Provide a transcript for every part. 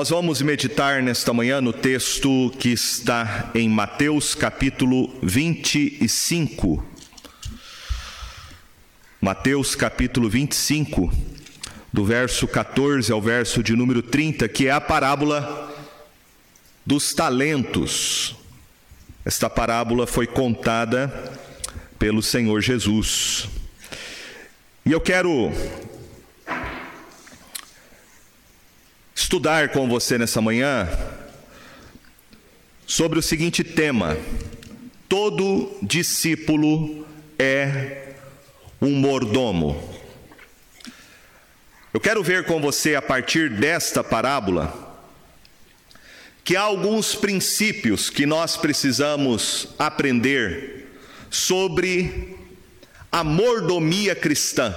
Nós vamos meditar nesta manhã no texto que está em Mateus capítulo 25. Mateus capítulo 25, do verso 14 ao verso de número 30, que é a parábola dos talentos. Esta parábola foi contada pelo Senhor Jesus. E eu quero estudar com você nessa manhã sobre o seguinte tema: todo discípulo é um mordomo. Eu quero ver com você a partir desta parábola que há alguns princípios que nós precisamos aprender sobre a mordomia cristã.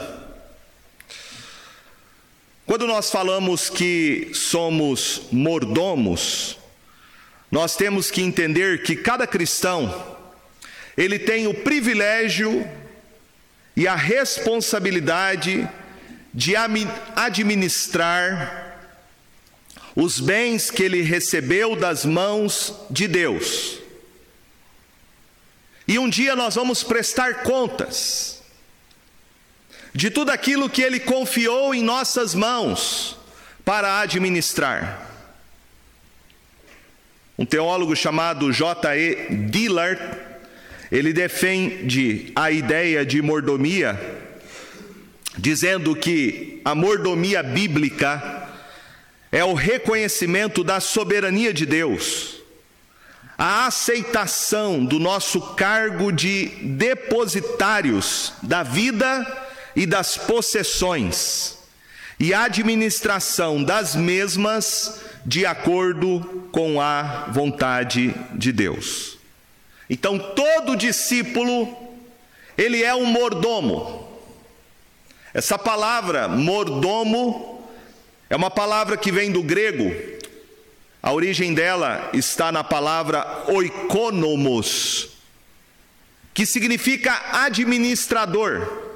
Quando nós falamos que somos mordomos, nós temos que entender que cada cristão ele tem o privilégio e a responsabilidade de administrar os bens que ele recebeu das mãos de Deus. E um dia nós vamos prestar contas de tudo aquilo que Ele confiou em nossas mãos para administrar. Um teólogo chamado J.E. Dillard, ele defende a ideia de mordomia, dizendo que a mordomia bíblica é o reconhecimento da soberania de Deus, a aceitação do nosso cargo de depositários da vida e das possessões, e administração das mesmas de acordo com a vontade de Deus. Então, todo discípulo, ele é um mordomo. Essa palavra mordomo é uma palavra que vem do grego. A origem dela está na palavra oikonomos, que significa administrador.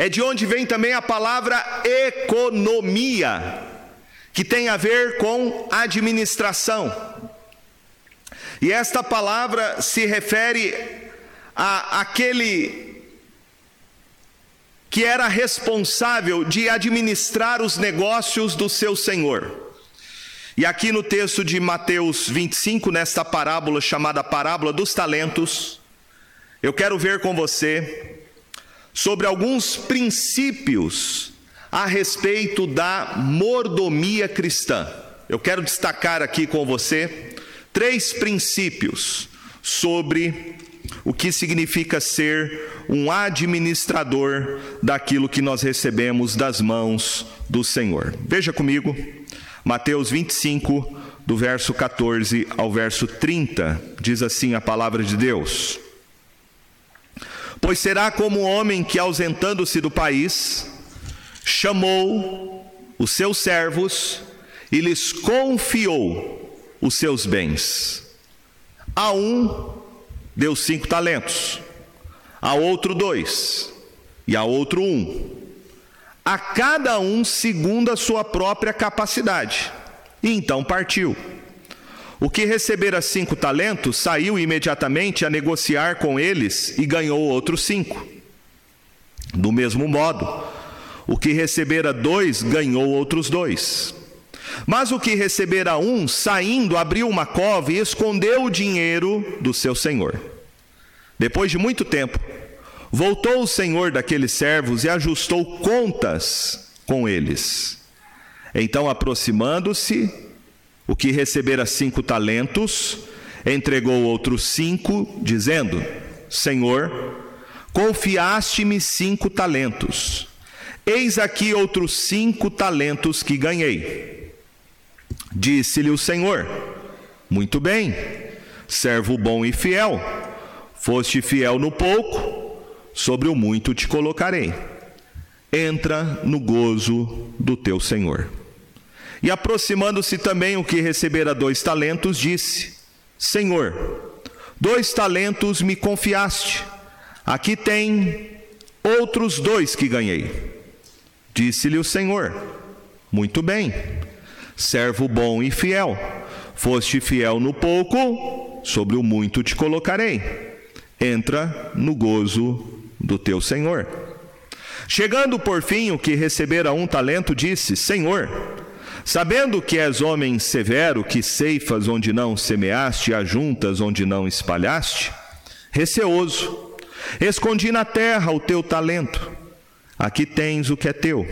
É de onde vem também a palavra economia, que tem a ver com administração. E esta palavra se refere a aquele que era responsável de administrar os negócios do seu senhor. E aqui no texto de Mateus 25, nesta parábola chamada Parábola dos Talentos, eu quero ver com você sobre alguns princípios a respeito da mordomia cristã. Eu quero destacar aqui com você três princípios sobre o que significa ser um administrador daquilo que nós recebemos das mãos do Senhor. Veja comigo, Mateus 25, do verso 14 ao verso 30, diz assim a palavra de Deus. Pois será como um homem que, ausentando-se do país, chamou os seus servos e lhes confiou os seus bens. A um deu cinco talentos, a outro dois, e a outro um. A cada um segundo a sua própria capacidade. E então partiu. O que recebera cinco talentos saiu imediatamente a negociar com eles e ganhou outros cinco. Do mesmo modo, o que recebera dois ganhou outros dois. Mas o que recebera um, saindo, abriu uma cova e escondeu o dinheiro do seu senhor. Depois de muito tempo, voltou o senhor daqueles servos e ajustou contas com eles. Então, aproximando-se, o que recebera cinco talentos, entregou outros cinco, dizendo: Senhor, confiaste-me cinco talentos. Eis aqui outros cinco talentos que ganhei. Disse-lhe o Senhor: Muito bem, servo bom e fiel. Foste fiel no pouco, sobre o muito te colocarei. Entra no gozo do teu Senhor. E aproximando-se também o que recebera dois talentos, disse: Senhor, dois talentos me confiaste, aqui tem outros dois que ganhei. Disse-lhe o Senhor: Muito bem, servo bom e fiel. Foste fiel no pouco, sobre o muito te colocarei. Entra no gozo do teu Senhor. Chegando por fim o que recebera um talento, disse: Senhor, sabendo que és homem severo, que ceifas onde não semeaste, ajuntas onde não espalhaste, receoso, escondi na terra o teu talento. Aqui tens o que é teu.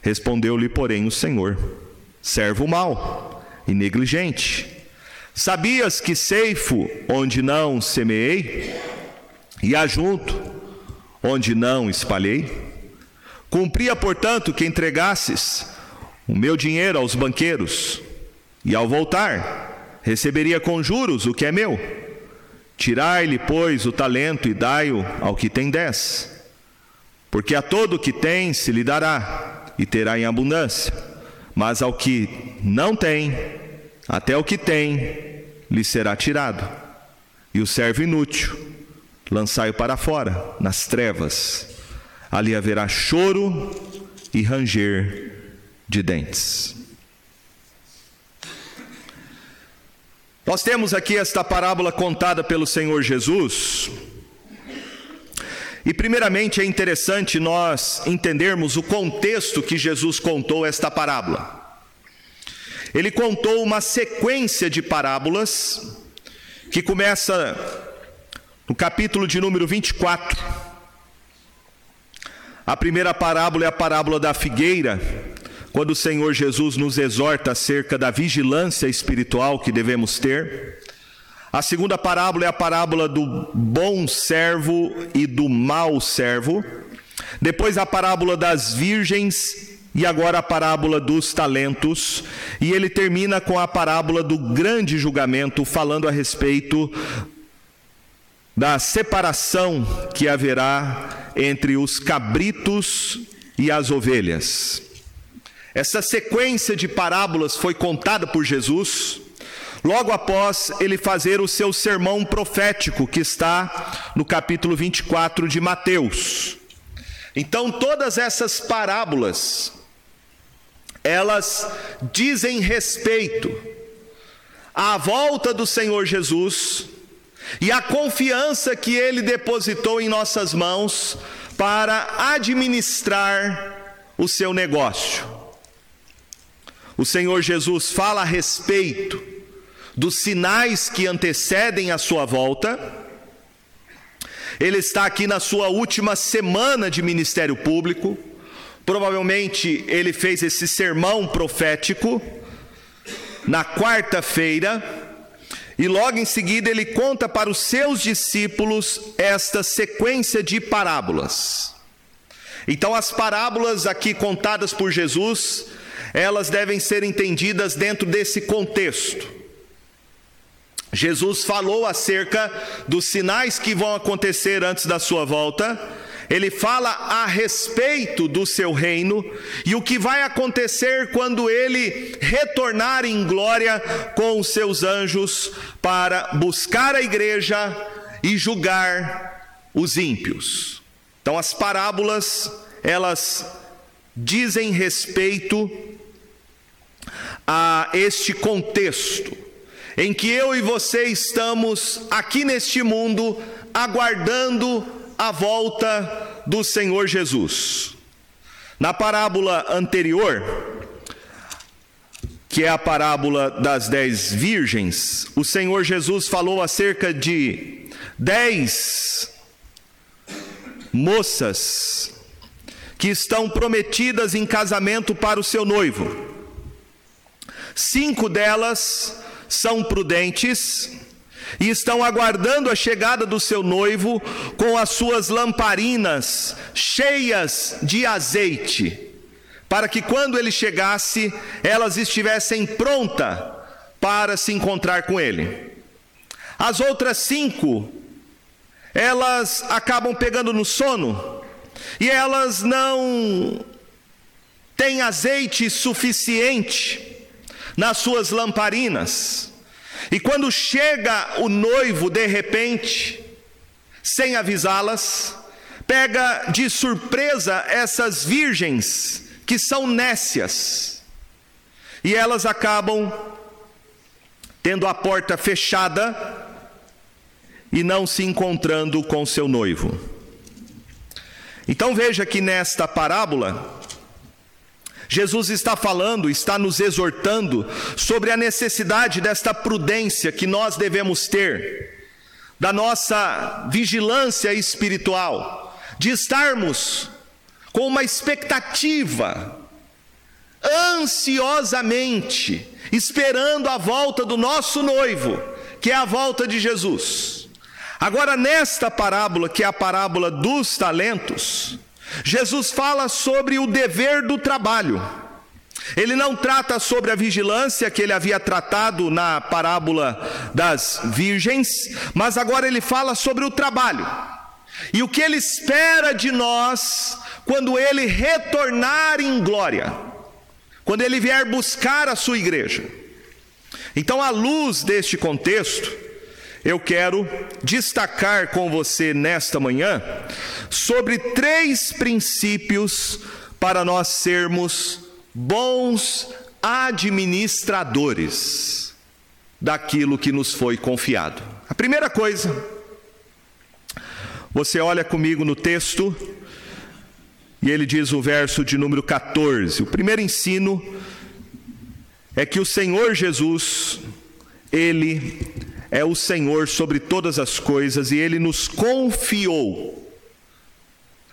Respondeu-lhe, porém, o Senhor: Servo mau e negligente. Sabias que ceifo onde não semeei e ajunto onde não espalhei? Cumpria, portanto, que entregasses o meu dinheiro aos banqueiros, e ao voltar, receberia com juros o que é meu. Tirai-lhe, pois, o talento e dai-o ao que tem dez. Porque a todo que tem se lhe dará, e terá em abundância mas ao que não tem, até o que tem, lhe será tirado. E o servo inútil, lançai-o para fora, nas trevas. Ali haverá choro e ranger de dentes. Nós temos aqui esta parábola contada pelo Senhor Jesus, e, primeiramente, é interessante nós entendermos o contexto que Jesus contou esta parábola. Ele contou uma sequência de parábolas que começa no capítulo de número 24. A primeira parábola é a parábola da figueira, quando o Senhor Jesus nos exorta acerca da vigilância espiritual que devemos ter. A segunda parábola é a parábola do bom servo e do mau servo. Depois a parábola das virgens e agora a parábola dos talentos. E ele termina com a parábola do grande julgamento, falando a respeito da separação que haverá entre os cabritos e as ovelhas. Essa sequência de parábolas foi contada por Jesus logo após ele fazer o seu sermão profético, que está no capítulo 24 de Mateus. Então, todas essas parábolas, elas dizem respeito à volta do Senhor Jesus e à confiança que ele depositou em nossas mãos para administrar o seu negócio. O Senhor Jesus fala a respeito dos sinais que antecedem a sua volta. Ele está aqui na sua última semana de ministério público. Provavelmente ele fez esse sermão profético na quarta-feira. E logo em seguida ele conta para os seus discípulos esta sequência de parábolas. Então, as parábolas aqui contadas por Jesus, elas devem ser entendidas dentro desse contexto. Jesus falou acerca dos sinais que vão acontecer antes da sua volta, ele fala a respeito do seu reino e o que vai acontecer quando ele retornar em glória com os seus anjos para buscar a igreja e julgar os ímpios. Então as parábolas, elas dizem respeito a este contexto em que eu e você estamos aqui neste mundo aguardando a volta do Senhor Jesus. Na parábola anterior, que é a parábola das dez virgens, o Senhor Jesus falou acerca de dez moças que estão prometidas em casamento para o seu noivo. Cinco delas são prudentes e estão aguardando a chegada do seu noivo com as suas lamparinas cheias de azeite, para que quando ele chegasse, elas estivessem prontas para se encontrar com ele. As outras cinco, elas acabam pegando no sono e elas não têm azeite suficiente nas suas lamparinas. E quando chega o noivo de repente, sem avisá-las, pega de surpresa essas virgens que são nécias. e elas acabam tendo a porta fechada e não se encontrando com seu noivo. Então veja que nesta parábola, Jesus está falando, está nos exortando sobre a necessidade desta prudência que nós devemos ter, da nossa vigilância espiritual, de estarmos com uma expectativa, ansiosamente, esperando a volta do nosso noivo, que é a volta de Jesus. Agora, nesta parábola, que é a parábola dos talentos, Jesus fala sobre o dever do trabalho. Ele não trata sobre a vigilância que ele havia tratado na parábola das virgens, mas agora ele fala sobre o trabalho. E o que ele espera de nós quando ele retornar em glória, quando ele vier buscar a sua igreja. Então, à luz deste contexto, eu quero destacar com você nesta manhã sobre três princípios para nós sermos bons administradores daquilo que nos foi confiado. A primeira coisa, você olha comigo no texto, e ele diz o verso de número 14: o primeiro ensino é que o Senhor Jesus, Ele é o Senhor sobre todas as coisas e Ele nos confiou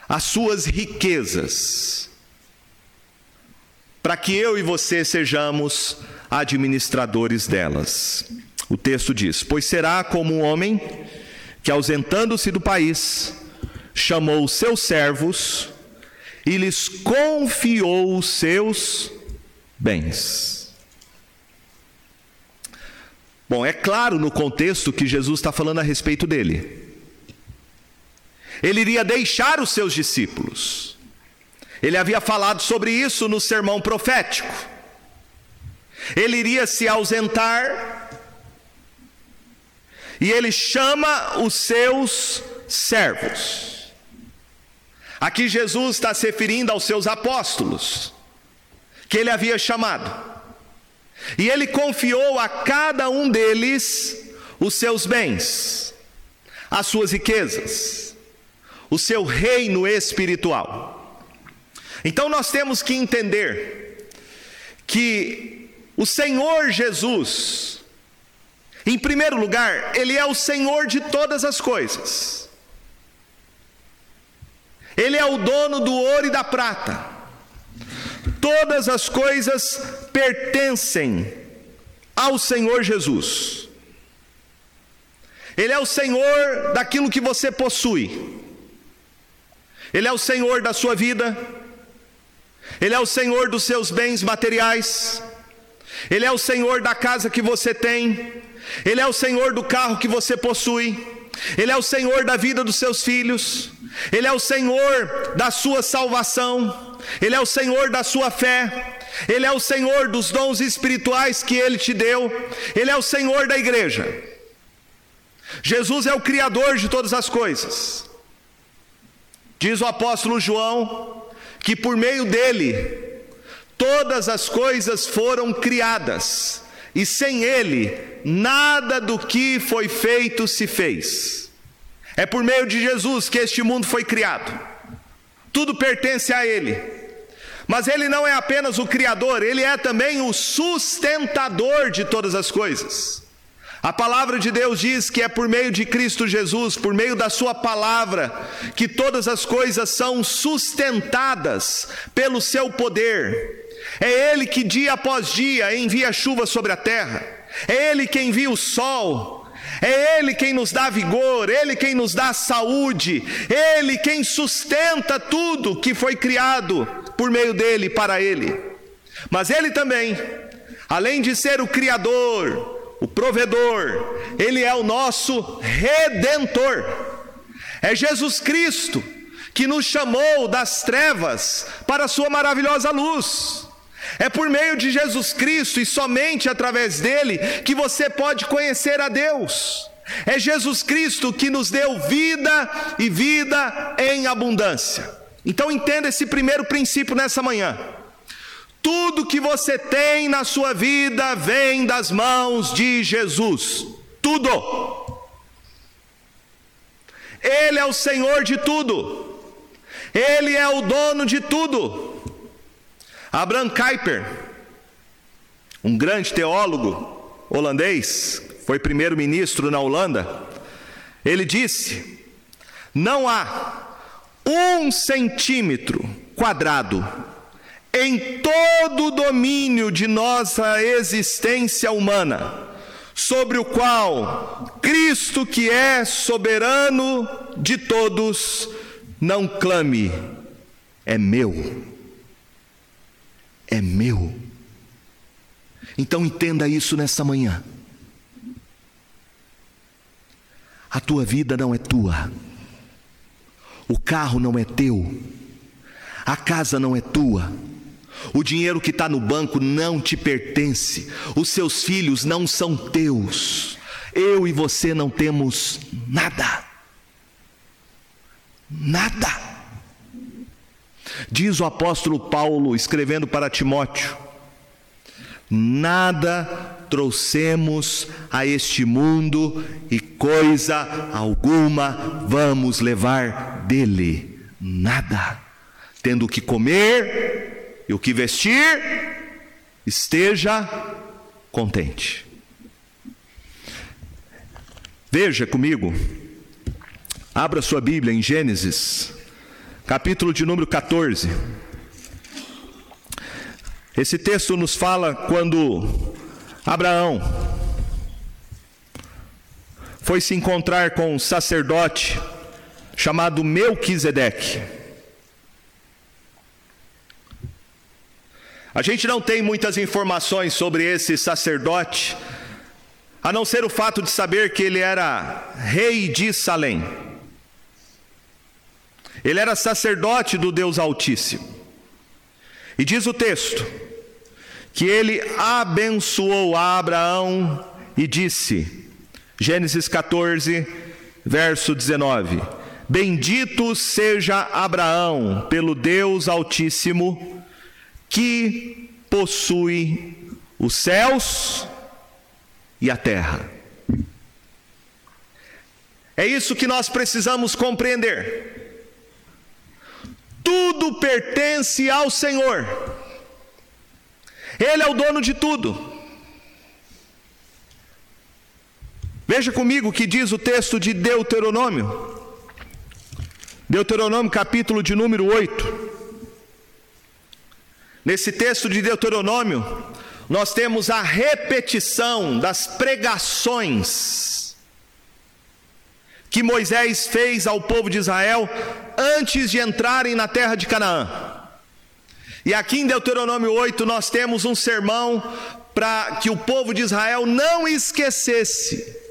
as suas riquezas, para que eu e você sejamos administradores delas. O texto diz: Pois será como um homem que, ausentando-se do país, chamou seus servos e lhes confiou os seus bens. Bom, é claro no contexto que Jesus está falando a respeito dele. Ele iria deixar os seus discípulos. Ele havia falado sobre isso no sermão profético. Ele iria se ausentar e ele chama os seus servos. Aqui Jesus está se referindo aos seus apóstolos, que ele havia chamado. E ele confiou a cada um deles os seus bens, as suas riquezas, o seu reino espiritual. Então nós temos que entender que o Senhor Jesus, em primeiro lugar, Ele é o Senhor de todas as coisas. Ele é o dono do ouro e da prata. Todas as coisas pertencem ao Senhor Jesus. Ele é o Senhor daquilo que você possui. Ele é o Senhor da sua vida. Ele é o Senhor dos seus bens materiais. Ele é o Senhor da casa que você tem. Ele é o Senhor do carro que você possui. Ele é o Senhor da vida dos seus filhos. Ele é o Senhor da sua salvação, Ele é o Senhor da sua fé, Ele é o Senhor dos dons espirituais que Ele te deu, Ele é o Senhor da igreja. Jesus é o Criador de todas as coisas. Diz o apóstolo João que por meio dele todas as coisas foram criadas, e sem ele nada do que foi feito se fez. É por meio de Jesus que este mundo foi criado. Tudo pertence a Ele. Mas Ele não é apenas o Criador, Ele é também o sustentador de todas as coisas. A palavra de Deus diz que é por meio de Cristo Jesus, por meio da Sua palavra, que todas as coisas são sustentadas pelo Seu poder. É Ele que dia após dia envia chuva sobre a terra, é Ele que envia o sol, é Ele quem nos dá vigor, Ele quem nos dá saúde, Ele quem sustenta tudo que foi criado por meio dele para Ele. Mas Ele também, além de ser o Criador, o provedor, Ele é o nosso redentor. É Jesus Cristo que nos chamou das trevas para a Sua maravilhosa luz. É por meio de Jesus Cristo e somente através dele que você pode conhecer a Deus. É Jesus Cristo que nos deu vida e vida em abundância. Então entenda esse primeiro princípio nessa manhã. Tudo que você tem na sua vida vem das mãos de Jesus. Tudo. Ele é o Senhor de tudo. Ele é o dono de tudo. Abraham Kuyper, um grande teólogo holandês, foi primeiro-ministro na Holanda, ele disse: não há um centímetro quadrado em todo o domínio de nossa existência humana, sobre o qual Cristo, que é soberano de todos, não clame, é meu. É meu. Então entenda isso nessa manhã. A tua vida não é tua, o carro não é teu, a casa não é tua o dinheiro que está no banco não te pertence, os seus filhos não são teus. Eu e você não temos nada. Nada. Diz o apóstolo Paulo, escrevendo para Timóteo: Nada trouxemos a este mundo e coisa alguma vamos levar dele. Nada. Tendo que comer, e o que vestir, esteja contente. Veja comigo, abra sua Bíblia em Gênesis, capítulo de número 14. Esse texto nos fala quando Abraão foi se encontrar com um sacerdote chamado Melquisedeque. A gente não tem muitas informações sobre esse sacerdote, a não ser o fato de saber que ele era rei de Salém. Ele era sacerdote do Deus Altíssimo. E diz o texto que ele abençoou a Abraão e disse, Gênesis 14, verso 19: Bendito seja Abraão pelo Deus Altíssimo que possui os céus e a terra. É isso que nós precisamos compreender. Tudo pertence ao Senhor, Ele é o dono de tudo. Veja comigo o que diz o texto de Deuteronômio, Deuteronômio, capítulo de número 8. Nesse texto de Deuteronômio, nós temos a repetição das pregações que Moisés fez ao povo de Israel antes de entrarem na terra de Canaã. E aqui em Deuteronômio 8 nós temos um sermão para que o povo de Israel não esquecesse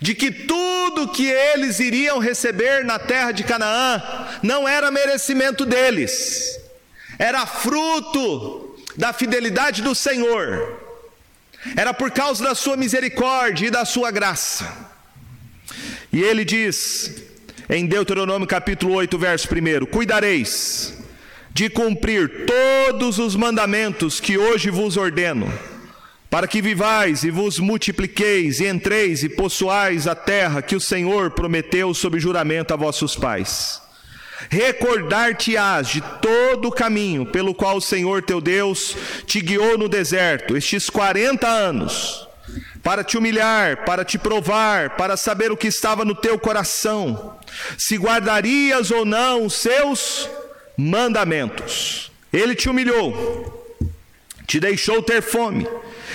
de que tudo que eles iriam receber na terra de Canaã não era merecimento deles era fruto da fidelidade do Senhor, era por causa da sua misericórdia e da sua graça. E ele diz em Deuteronômio capítulo 8, verso 1: Cuidareis de cumprir todos os mandamentos que hoje vos ordeno, para que vivais e vos multipliqueis, e entreis e possuais a terra que o Senhor prometeu sob juramento a vossos pais. Recordar-te-ás de todo o caminho pelo qual o Senhor teu Deus te guiou no deserto, estes 40 anos, para te humilhar, para te provar, para saber o que estava no teu coração, se guardarias ou não os seus mandamentos. Ele te humilhou, te deixou ter fome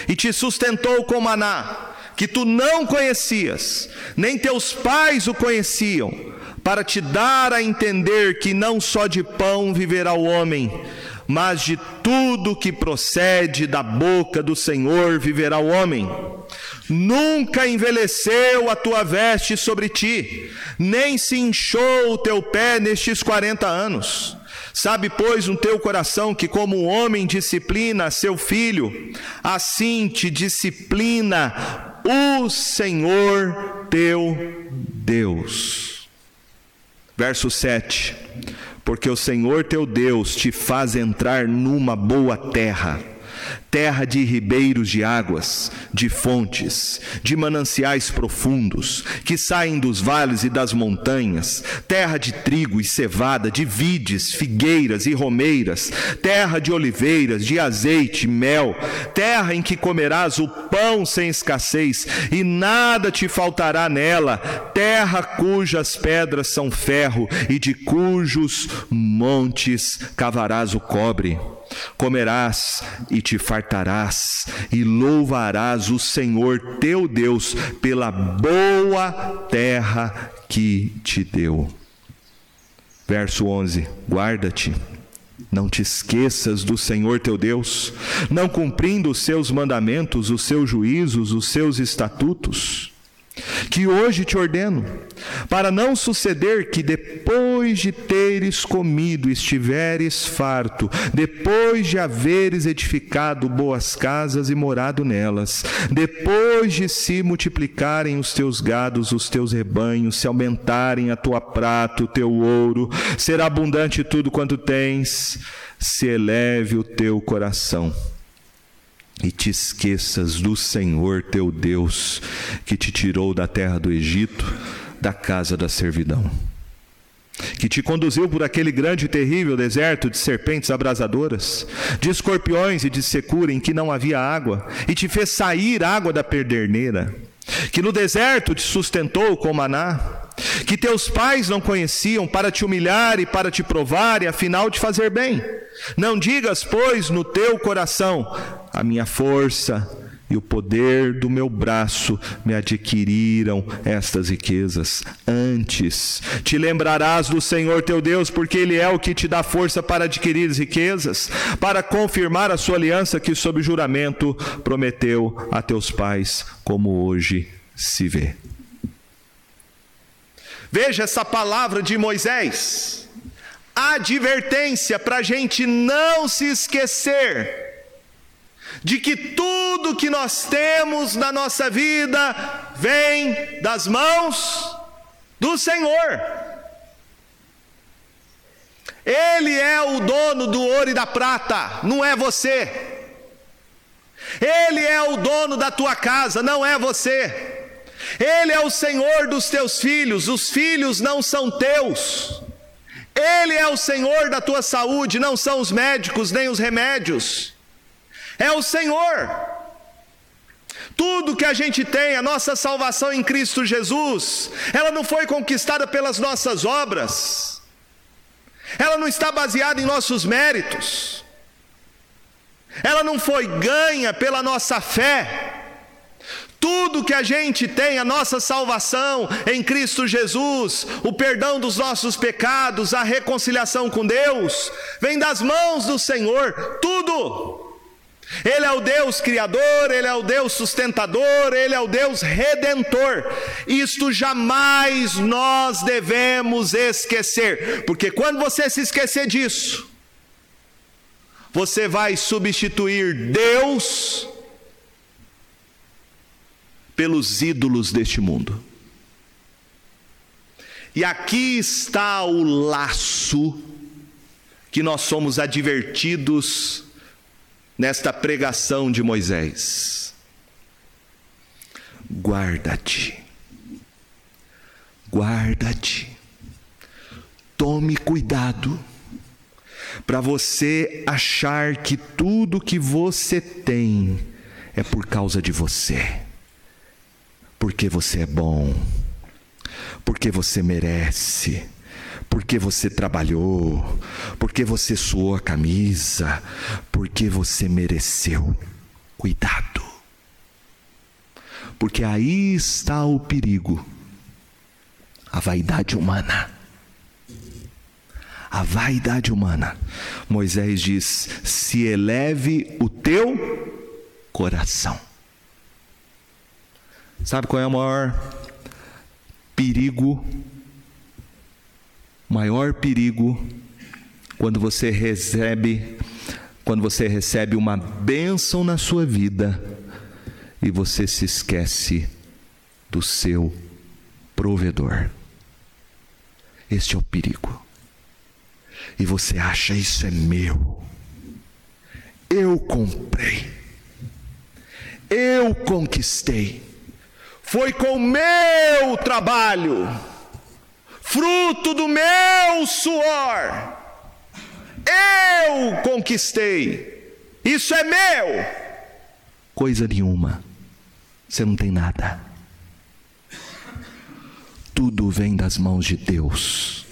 e te sustentou com maná, que tu não conhecias, nem teus pais o conheciam para te dar a entender que não só de pão viverá o homem, mas de tudo que procede da boca do Senhor viverá o homem. Nunca envelheceu a tua veste sobre ti, nem se inchou o teu pé nestes quarenta anos. Sabe, pois, no teu coração que, como um homem disciplina seu filho, assim te disciplina o Senhor teu Deus. Verso 7: porque o Senhor teu Deus te faz entrar numa boa terra terra de ribeiros de águas, de fontes, de mananciais profundos, que saem dos vales e das montanhas, terra de trigo e cevada, de vides, figueiras e romeiras, terra de oliveiras, de azeite, mel, terra em que comerás o pão sem escassez, e nada te faltará nela, terra cujas pedras são ferro, e de cujos montes cavarás o cobre. Comerás e te fartarás, e louvarás o Senhor teu Deus pela boa terra que te deu. Verso 11: Guarda-te, não te esqueças do Senhor teu Deus, não cumprindo os seus mandamentos, os seus juízos, os seus estatutos que hoje te ordeno, para não suceder que depois de teres comido estiveres farto, depois de haveres edificado boas casas e morado nelas, depois de se multiplicarem os teus gados, os teus rebanhos, se aumentarem a tua prata, o teu ouro, será abundante tudo quanto tens, se eleve o teu coração e te esqueças do Senhor teu Deus, que te tirou da terra do Egito, da casa da servidão, que te conduziu por aquele grande e terrível deserto de serpentes abrasadoras, de escorpiões e de secura em que não havia água, e te fez sair água da perderneira, que no deserto te sustentou com maná, que teus pais não conheciam para te humilhar e para te provar e afinal te fazer bem. Não digas, pois, no teu coração: a minha força e o poder do meu braço me adquiriram estas riquezas. Antes, te lembrarás do Senhor teu Deus, porque Ele é o que te dá força para adquirir riquezas, para confirmar a sua aliança que, sob juramento, prometeu a teus pais, como hoje se vê. Veja essa palavra de Moisés, advertência para a gente não se esquecer de que tudo que nós temos na nossa vida vem das mãos do Senhor. Ele é o dono do ouro e da prata, não é você. Ele é o dono da tua casa, não é você. Ele é o Senhor dos teus filhos, os filhos não são teus. Ele é o Senhor da tua saúde, não são os médicos nem os remédios é o Senhor. Tudo que a gente tem, a nossa salvação em Cristo Jesus, ela não foi conquistada pelas nossas obras, ela não está baseada em nossos méritos, ela não foi ganha pela nossa fé. Tudo que a gente tem, a nossa salvação em Cristo Jesus, o perdão dos nossos pecados, a reconciliação com Deus, vem das mãos do Senhor, tudo. Ele é o Deus criador, Ele é o Deus sustentador, Ele é o Deus redentor. Isto jamais nós devemos esquecer, porque quando você se esquecer disso, você vai substituir Deus pelos ídolos deste mundo. E aqui está o laço que nós somos advertidos nesta pregação de Moisés. Guarda-te, guarda-te, tome cuidado, para você achar que tudo que você tem é por causa de você, porque você é bom, porque você merece porque você trabalhou, porque você suou a camisa, porque você mereceu. Cuidado. Porque aí está o perigo. A vaidade humana. A vaidade humana. Moisés diz: se eleve o teu coração. Sabe qual é o maior perigo maior perigo quando você recebe quando você recebe uma bênção na sua vida e você se esquece do seu provedor. Este é o perigo. e você acha isso é meu. Eu comprei. Eu conquistei. Foi com meu trabalho, fruto do meu suor. Eu conquistei. Isso é meu. Coisa nenhuma. Você não tem nada. Tudo vem das mãos de Deus.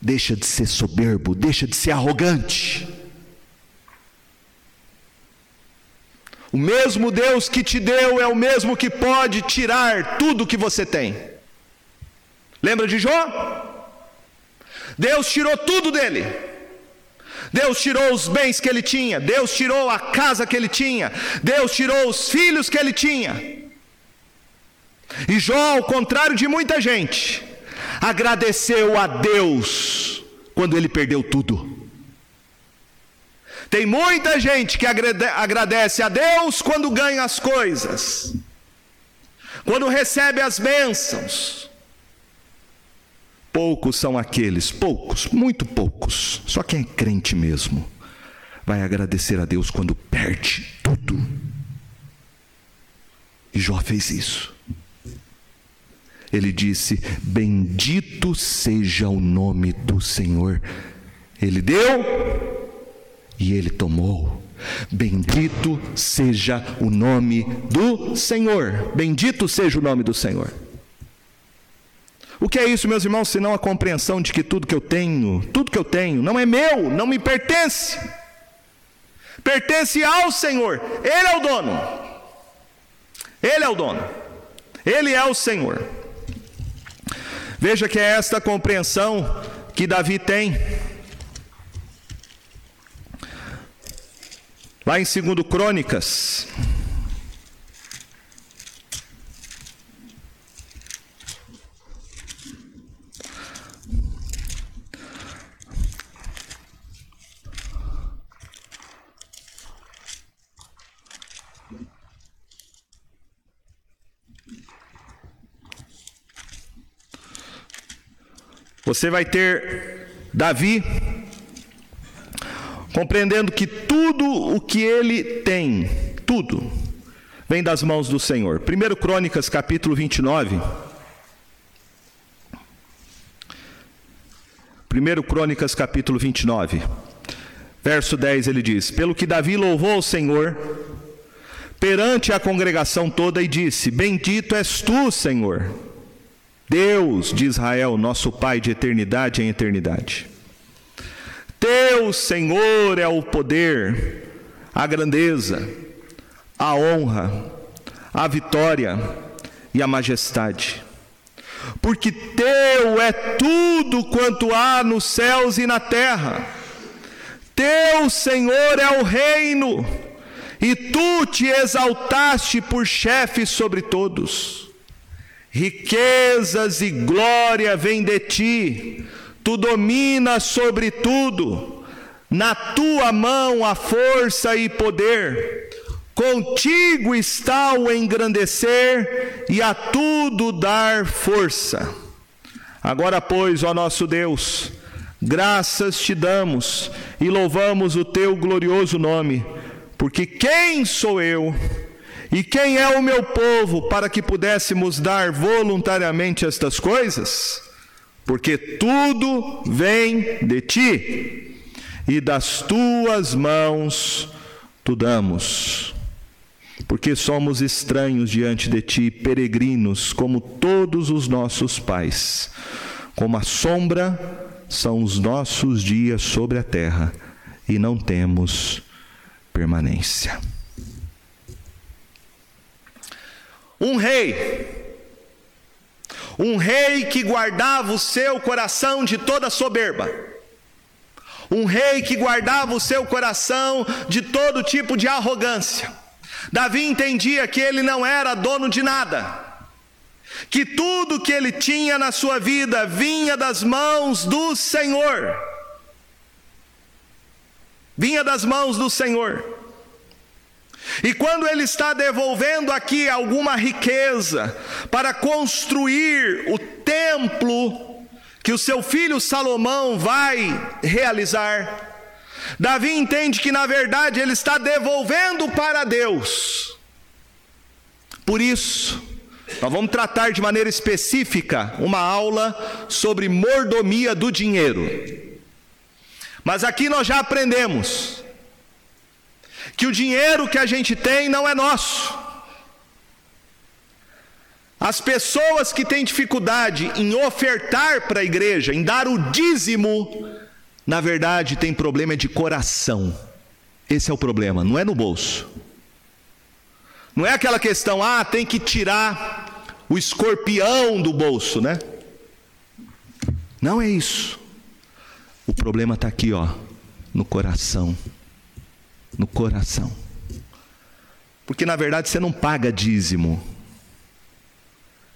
Deixa de ser soberbo, deixa de ser arrogante. O mesmo Deus que te deu é o mesmo que pode tirar tudo que você tem. Lembra de Jó? Deus tirou tudo dele. Deus tirou os bens que ele tinha, Deus tirou a casa que ele tinha, Deus tirou os filhos que ele tinha. E Jó, ao contrário de muita gente, agradeceu a Deus quando ele perdeu tudo. Tem muita gente que agradece a Deus quando ganha as coisas, quando recebe as bênçãos. Poucos são aqueles, poucos, muito poucos, só quem é crente mesmo, vai agradecer a Deus quando perde tudo. E Jó fez isso. Ele disse: Bendito seja o nome do Senhor. Ele deu e ele tomou. Bendito seja o nome do Senhor. Bendito seja o nome do Senhor. O que é isso, meus irmãos, senão a compreensão de que tudo que eu tenho, tudo que eu tenho, não é meu, não me pertence. Pertence ao Senhor. Ele é o dono. Ele é o dono. Ele é o Senhor. Veja que é esta compreensão que Davi tem. Lá em 2 Crônicas, Você vai ter Davi compreendendo que tudo o que ele tem, tudo, vem das mãos do Senhor. 1 Crônicas, capítulo 29. 1 Crônicas, capítulo 29, verso 10, ele diz: Pelo que Davi louvou o Senhor perante a congregação toda e disse: Bendito és tu, Senhor Deus de Israel, nosso Pai de eternidade em eternidade. Teu Senhor é o poder, a grandeza, a honra, a vitória e a majestade. Porque teu é tudo quanto há nos céus e na terra. Teu Senhor é o reino, e tu te exaltaste por chefe sobre todos riquezas e glória vêm de ti, tu dominas sobre tudo, na tua mão a força e poder, contigo está o engrandecer e a tudo dar força. Agora, pois, ó nosso Deus, graças te damos e louvamos o teu glorioso nome, porque quem sou eu? E quem é o meu povo para que pudéssemos dar voluntariamente estas coisas? Porque tudo vem de ti, e das tuas mãos tu damos. Porque somos estranhos diante de ti, peregrinos, como todos os nossos pais. Como a sombra são os nossos dias sobre a terra, e não temos permanência. Um rei, um rei que guardava o seu coração de toda soberba, um rei que guardava o seu coração de todo tipo de arrogância. Davi entendia que ele não era dono de nada, que tudo que ele tinha na sua vida vinha das mãos do Senhor. Vinha das mãos do Senhor. E quando ele está devolvendo aqui alguma riqueza para construir o templo que o seu filho Salomão vai realizar. Davi entende que na verdade ele está devolvendo para Deus. Por isso, nós vamos tratar de maneira específica uma aula sobre mordomia do dinheiro. Mas aqui nós já aprendemos que o dinheiro que a gente tem não é nosso. As pessoas que têm dificuldade em ofertar para a igreja, em dar o dízimo, na verdade têm problema de coração. Esse é o problema, não é no bolso. Não é aquela questão, ah, tem que tirar o escorpião do bolso, né? Não é isso. O problema está aqui, ó, no coração. No coração. Porque na verdade você não paga dízimo,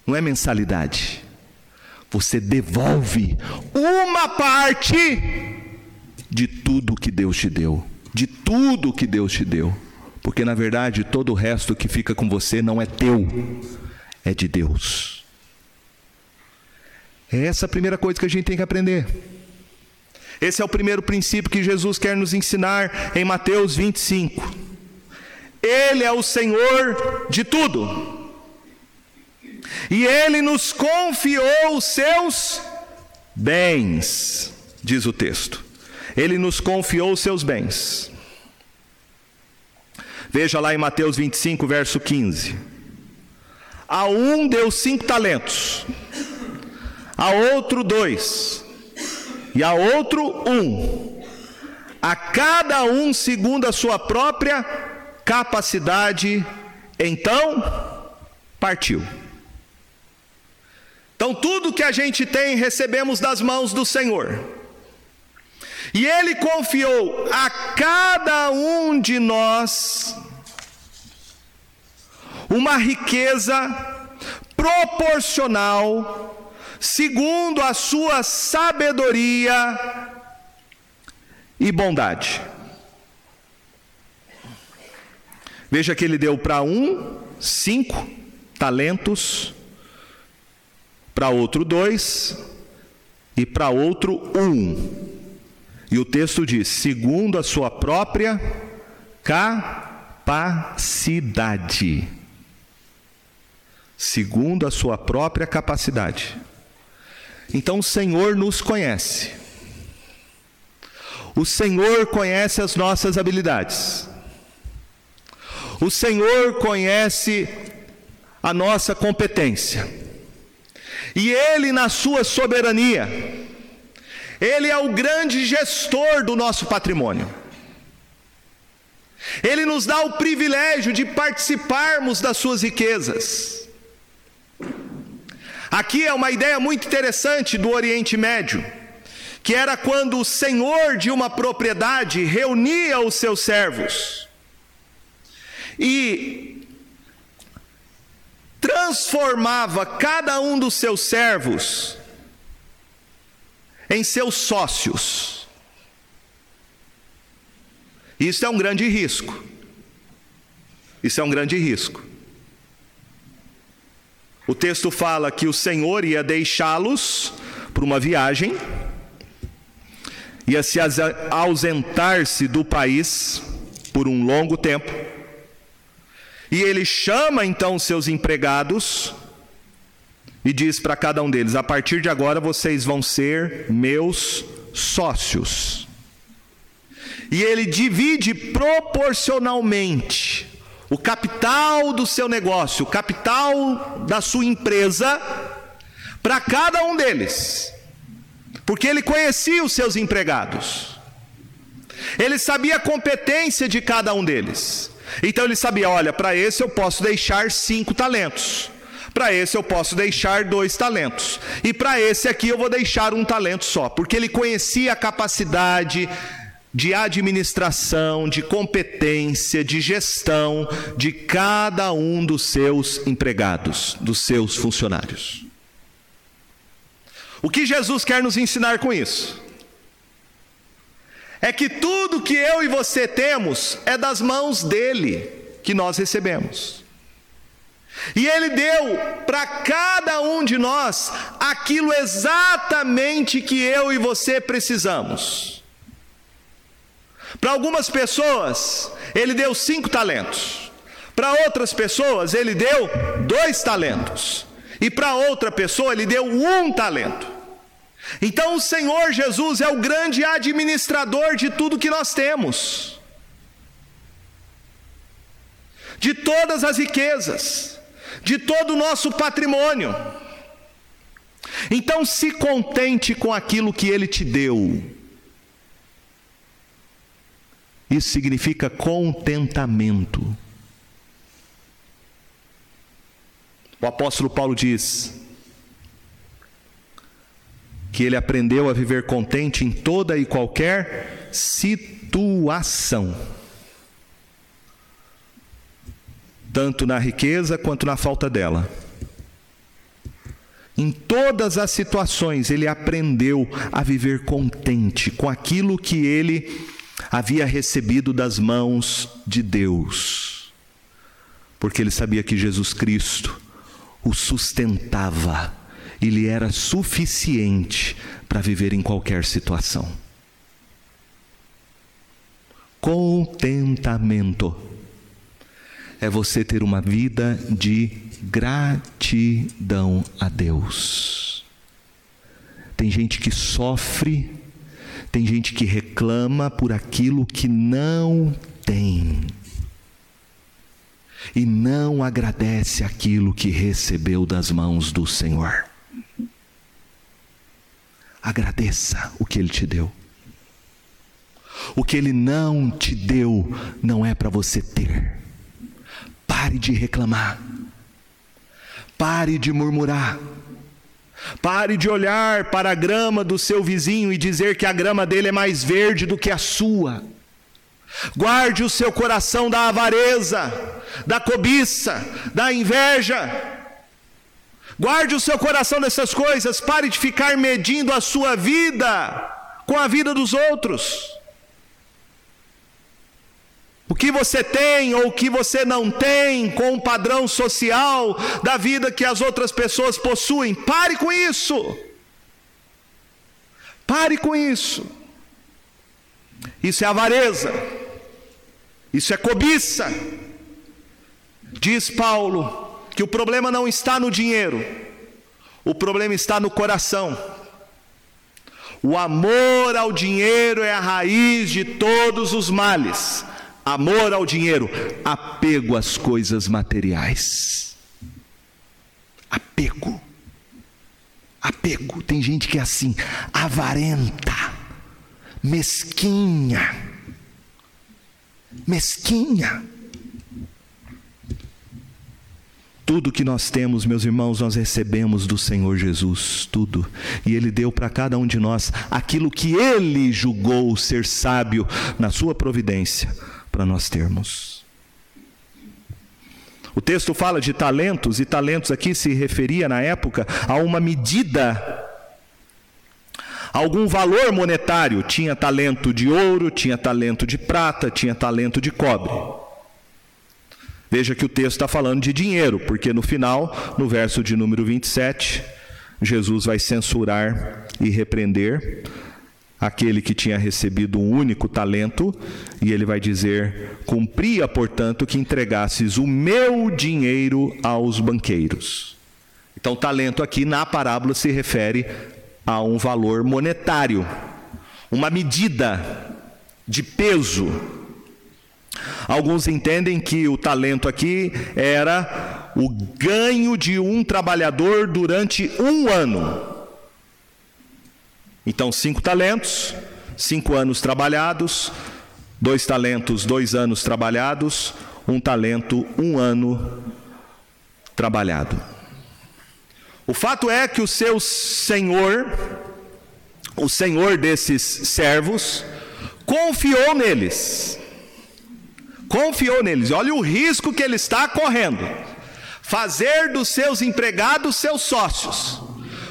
não é mensalidade. Você devolve uma parte de tudo que Deus te deu, de tudo que Deus te deu. Porque na verdade todo o resto que fica com você não é teu, é de Deus. É essa a primeira coisa que a gente tem que aprender. Esse é o primeiro princípio que Jesus quer nos ensinar em Mateus 25. Ele é o Senhor de tudo. E ele nos confiou os seus bens, diz o texto. Ele nos confiou os seus bens. Veja lá em Mateus 25, verso 15. A um deu cinco talentos, a outro dois, e a outro um, a cada um segundo a sua própria capacidade, então partiu. Então, tudo que a gente tem, recebemos das mãos do Senhor. E Ele confiou a cada um de nós uma riqueza proporcional, segundo a sua sabedoria e bondade. Veja que ele deu para um cinco talentos, para outro dois e para outro um. E o texto diz: segundo a sua própria capacidade. Segundo a sua própria capacidade. Então o Senhor nos conhece. O Senhor conhece as nossas habilidades. O Senhor conhece a nossa competência. E Ele, na sua soberania, ele é o grande gestor do nosso patrimônio. Ele nos dá o privilégio de participarmos das suas riquezas. Aqui é uma ideia muito interessante do Oriente Médio, que era quando o senhor de uma propriedade reunia os seus servos e transformava cada um dos seus servos em seus sócios. Isso é um grande risco. Isso é um grande risco. O texto fala que o Senhor ia deixá-los para uma viagem, ia se ausentar-se do país por um longo tempo, e ele chama então seus empregados e diz para cada um deles: a partir de agora vocês vão ser meus sócios. E ele divide proporcionalmente o capital do seu negócio, o capital da sua empresa, para cada um deles, porque ele conhecia os seus empregados, ele sabia a competência de cada um deles, então ele sabia: olha, para esse eu posso deixar cinco talentos. Para esse eu posso deixar dois talentos. E para esse aqui eu vou deixar um talento só, porque ele conhecia a capacidade de administração, de competência, de gestão de cada um dos seus empregados, dos seus funcionários. O que Jesus quer nos ensinar com isso? É que tudo que eu e você temos é das mãos dele que nós recebemos. E Ele deu para cada um de nós aquilo exatamente que eu e você precisamos. Para algumas pessoas, Ele deu cinco talentos. Para outras pessoas, Ele deu dois talentos. E para outra pessoa, Ele deu um talento. Então, o Senhor Jesus é o grande administrador de tudo que nós temos, de todas as riquezas de todo o nosso patrimônio. Então se contente com aquilo que ele te deu. Isso significa contentamento. O apóstolo Paulo diz que ele aprendeu a viver contente em toda e qualquer situação. tanto na riqueza quanto na falta dela. Em todas as situações, ele aprendeu a viver contente com aquilo que ele havia recebido das mãos de Deus, porque ele sabia que Jesus Cristo o sustentava e lhe era suficiente para viver em qualquer situação. Contentamento é você ter uma vida de gratidão a Deus. Tem gente que sofre, tem gente que reclama por aquilo que não tem. E não agradece aquilo que recebeu das mãos do Senhor. Agradeça o que Ele te deu. O que Ele não te deu não é para você ter. Pare de reclamar. Pare de murmurar. Pare de olhar para a grama do seu vizinho e dizer que a grama dele é mais verde do que a sua. Guarde o seu coração da avareza, da cobiça, da inveja. Guarde o seu coração dessas coisas. Pare de ficar medindo a sua vida com a vida dos outros. O que você tem ou o que você não tem com o padrão social da vida que as outras pessoas possuem. Pare com isso. Pare com isso. Isso é avareza. Isso é cobiça. Diz Paulo que o problema não está no dinheiro, o problema está no coração. O amor ao dinheiro é a raiz de todos os males amor ao dinheiro, apego às coisas materiais. Apego. Apego. Tem gente que é assim, avarenta, mesquinha. Mesquinha. Tudo que nós temos, meus irmãos, nós recebemos do Senhor Jesus, tudo. E Ele deu para cada um de nós aquilo que Ele julgou ser sábio na Sua providência para nós termos. O texto fala de talentos, e talentos aqui se referia na época a uma medida, algum valor monetário. Tinha talento de ouro, tinha talento de prata, tinha talento de cobre. Veja que o texto está falando de dinheiro, porque no final, no verso de número 27, Jesus vai censurar e repreender aquele que tinha recebido um único talento, e ele vai dizer: Cumpria, portanto, que entregasses o meu dinheiro aos banqueiros. Então, talento aqui na parábola se refere a um valor monetário, uma medida de peso. Alguns entendem que o talento aqui era o ganho de um trabalhador durante um ano. Então, cinco talentos, cinco anos trabalhados, dois talentos, dois anos trabalhados, um talento, um ano trabalhado. O fato é que o seu senhor, o senhor desses servos, confiou neles. Confiou neles. Olha o risco que ele está correndo. Fazer dos seus empregados seus sócios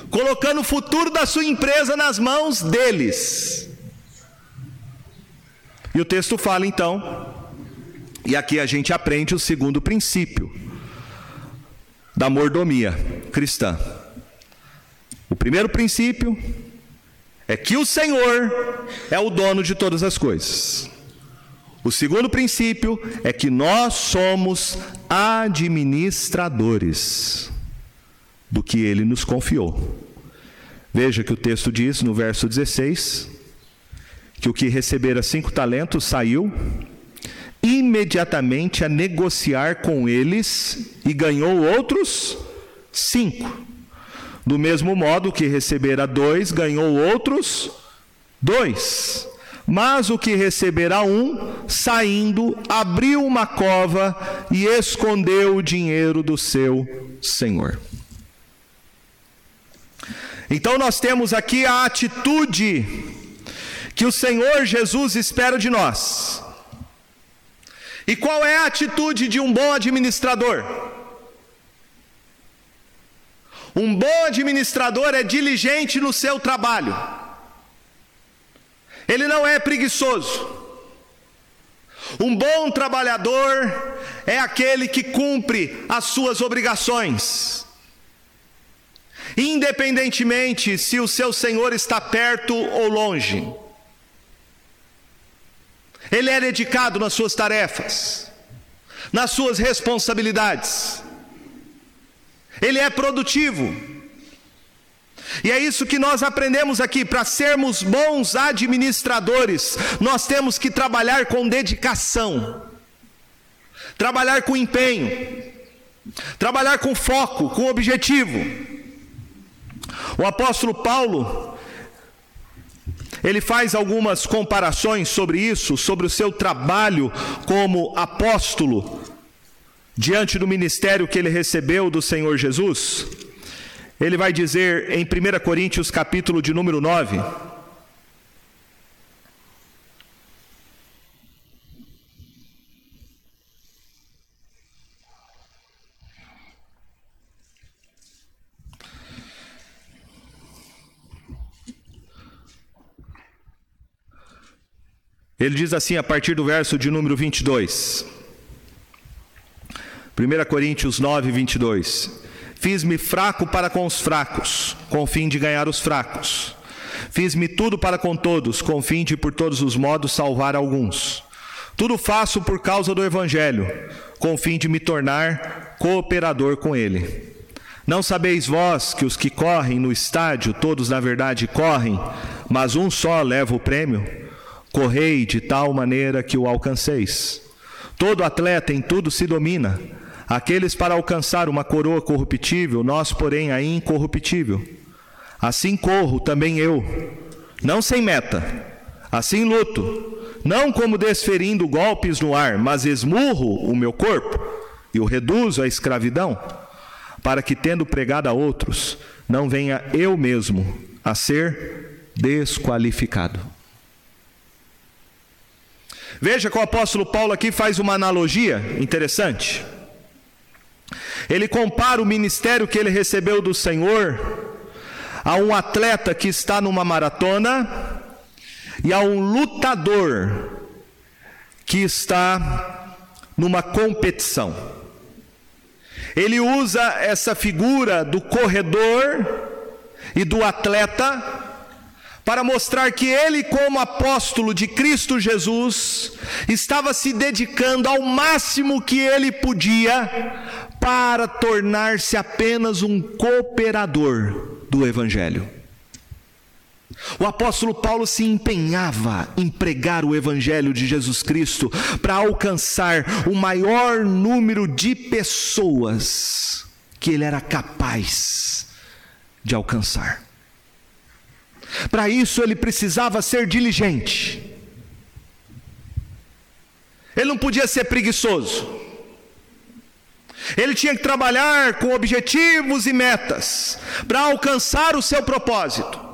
colocando o futuro da sua empresa nas mãos deles. E o texto fala então, e aqui a gente aprende o segundo princípio. da mordomia cristã. O primeiro princípio é que o Senhor é o dono de todas as coisas. O segundo princípio é que nós somos administradores do que ele nos confiou. Veja que o texto diz no verso 16: que o que recebera cinco talentos saiu imediatamente a negociar com eles e ganhou outros cinco. Do mesmo modo que recebera dois, ganhou outros dois. Mas o que receberá um, saindo, abriu uma cova e escondeu o dinheiro do seu senhor. Então nós temos aqui a atitude que o Senhor Jesus espera de nós. E qual é a atitude de um bom administrador? Um bom administrador é diligente no seu trabalho. Ele não é preguiçoso. Um bom trabalhador é aquele que cumpre as suas obrigações independentemente se o seu senhor está perto ou longe. Ele é dedicado nas suas tarefas, nas suas responsabilidades. Ele é produtivo. E é isso que nós aprendemos aqui: para sermos bons administradores, nós temos que trabalhar com dedicação, trabalhar com empenho, trabalhar com foco, com objetivo. O apóstolo Paulo, ele faz algumas comparações sobre isso, sobre o seu trabalho como apóstolo, diante do ministério que ele recebeu do Senhor Jesus. Ele vai dizer em 1 Coríntios, capítulo de número 9, Ele diz assim a partir do verso de número 22. 1 Coríntios 9, 22. Fiz-me fraco para com os fracos, com o fim de ganhar os fracos. Fiz-me tudo para com todos, com o fim de por todos os modos salvar alguns. Tudo faço por causa do Evangelho, com o fim de me tornar cooperador com ele. Não sabeis vós que os que correm no estádio, todos na verdade correm, mas um só leva o prêmio? Correi de tal maneira que o alcanceis. Todo atleta em tudo se domina. Aqueles para alcançar uma coroa corruptível, nós, porém, a incorruptível. Assim corro também eu, não sem meta. Assim luto, não como desferindo golpes no ar, mas esmurro o meu corpo e o reduzo à escravidão, para que, tendo pregado a outros, não venha eu mesmo a ser desqualificado. Veja que o apóstolo Paulo aqui faz uma analogia interessante. Ele compara o ministério que ele recebeu do Senhor a um atleta que está numa maratona e a um lutador que está numa competição. Ele usa essa figura do corredor e do atleta para mostrar que ele, como apóstolo de Cristo Jesus, estava se dedicando ao máximo que ele podia para tornar-se apenas um cooperador do Evangelho. O apóstolo Paulo se empenhava em pregar o Evangelho de Jesus Cristo para alcançar o maior número de pessoas que ele era capaz de alcançar. Para isso ele precisava ser diligente. Ele não podia ser preguiçoso. Ele tinha que trabalhar com objetivos e metas para alcançar o seu propósito.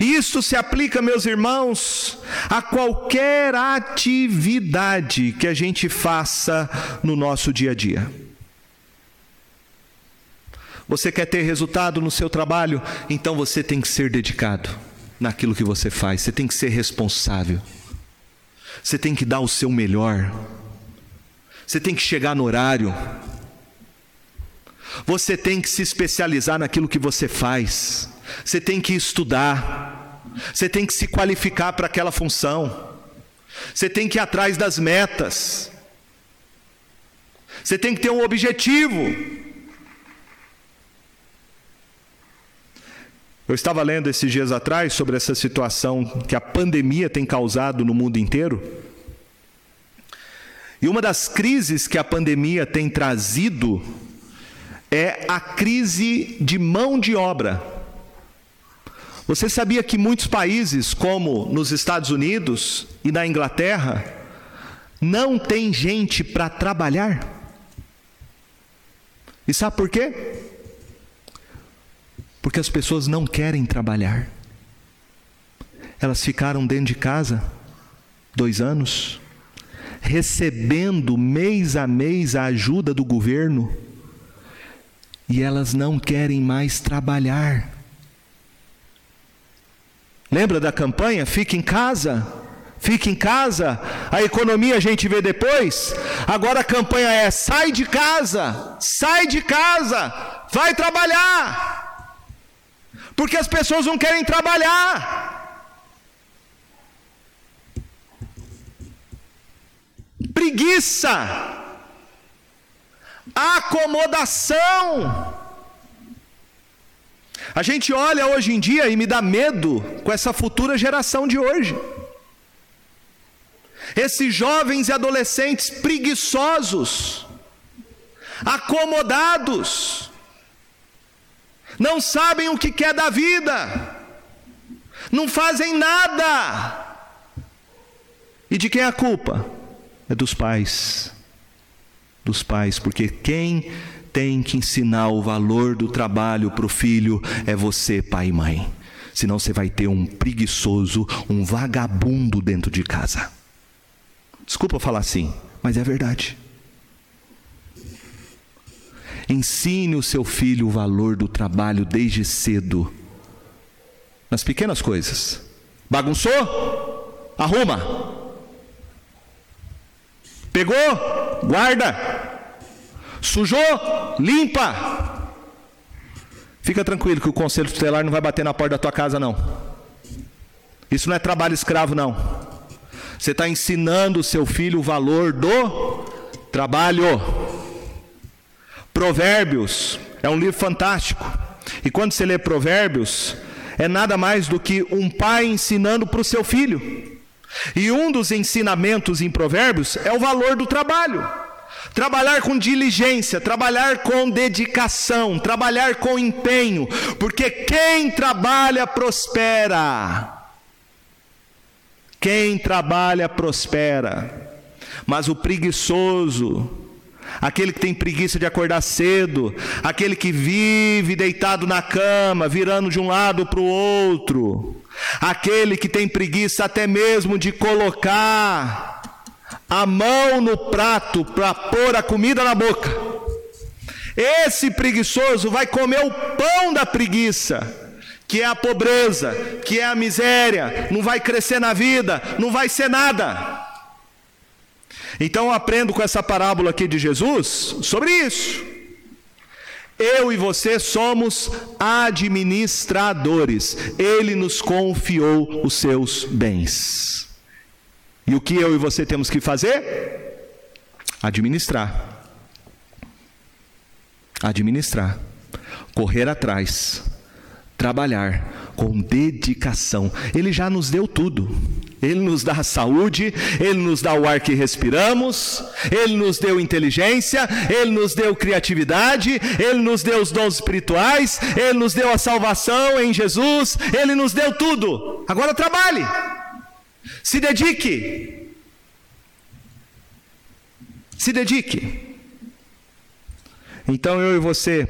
E isso se aplica, meus irmãos, a qualquer atividade que a gente faça no nosso dia a dia. Você quer ter resultado no seu trabalho? Então você tem que ser dedicado naquilo que você faz, você tem que ser responsável, você tem que dar o seu melhor, você tem que chegar no horário. Você tem que se especializar naquilo que você faz. Você tem que estudar. Você tem que se qualificar para aquela função. Você tem que ir atrás das metas. Você tem que ter um objetivo. Eu estava lendo esses dias atrás sobre essa situação que a pandemia tem causado no mundo inteiro. E uma das crises que a pandemia tem trazido é a crise de mão de obra. Você sabia que muitos países, como nos Estados Unidos e na Inglaterra, não tem gente para trabalhar? E sabe por quê? Porque as pessoas não querem trabalhar. Elas ficaram dentro de casa dois anos, recebendo mês a mês a ajuda do governo, e elas não querem mais trabalhar. Lembra da campanha? Fique em casa. Fique em casa, a economia a gente vê depois. Agora a campanha é: sai de casa, sai de casa, vai trabalhar porque as pessoas não querem trabalhar. Preguiça, acomodação. A gente olha hoje em dia e me dá medo com essa futura geração de hoje. Esses jovens e adolescentes preguiçosos, acomodados, não sabem o que quer da vida, não fazem nada. E de quem é a culpa? É dos pais. Dos pais, porque quem tem que ensinar o valor do trabalho para o filho é você, pai e mãe. Senão você vai ter um preguiçoso, um vagabundo dentro de casa. Desculpa falar assim, mas é verdade. Ensine o seu filho o valor do trabalho desde cedo, nas pequenas coisas. Bagunçou? Arruma. Pegou? Guarda. Sujou? Limpa. Fica tranquilo que o conselho tutelar não vai bater na porta da tua casa, não. Isso não é trabalho escravo, não. Você está ensinando o seu filho o valor do trabalho. Provérbios é um livro fantástico. E quando você lê Provérbios, é nada mais do que um pai ensinando para o seu filho. E um dos ensinamentos em Provérbios é o valor do trabalho. Trabalhar com diligência, trabalhar com dedicação, trabalhar com empenho, porque quem trabalha prospera. Quem trabalha prospera. Mas o preguiçoso, aquele que tem preguiça de acordar cedo, aquele que vive deitado na cama, virando de um lado para o outro, aquele que tem preguiça até mesmo de colocar a mão no prato para pôr a comida na boca. Esse preguiçoso vai comer o pão da preguiça que é a pobreza, que é a miséria, não vai crescer na vida, não vai ser nada. Então eu aprendo com essa parábola aqui de Jesus sobre isso. Eu e você somos administradores. Ele nos confiou os seus bens. E o que eu e você temos que fazer? Administrar. Administrar. Correr atrás. Trabalhar com dedicação. Ele já nos deu tudo. Ele nos dá saúde, Ele nos dá o ar que respiramos, Ele nos deu inteligência, Ele nos deu criatividade, Ele nos deu os dons espirituais, Ele nos deu a salvação em Jesus, Ele nos deu tudo. Agora trabalhe, se dedique, se dedique. Então eu e você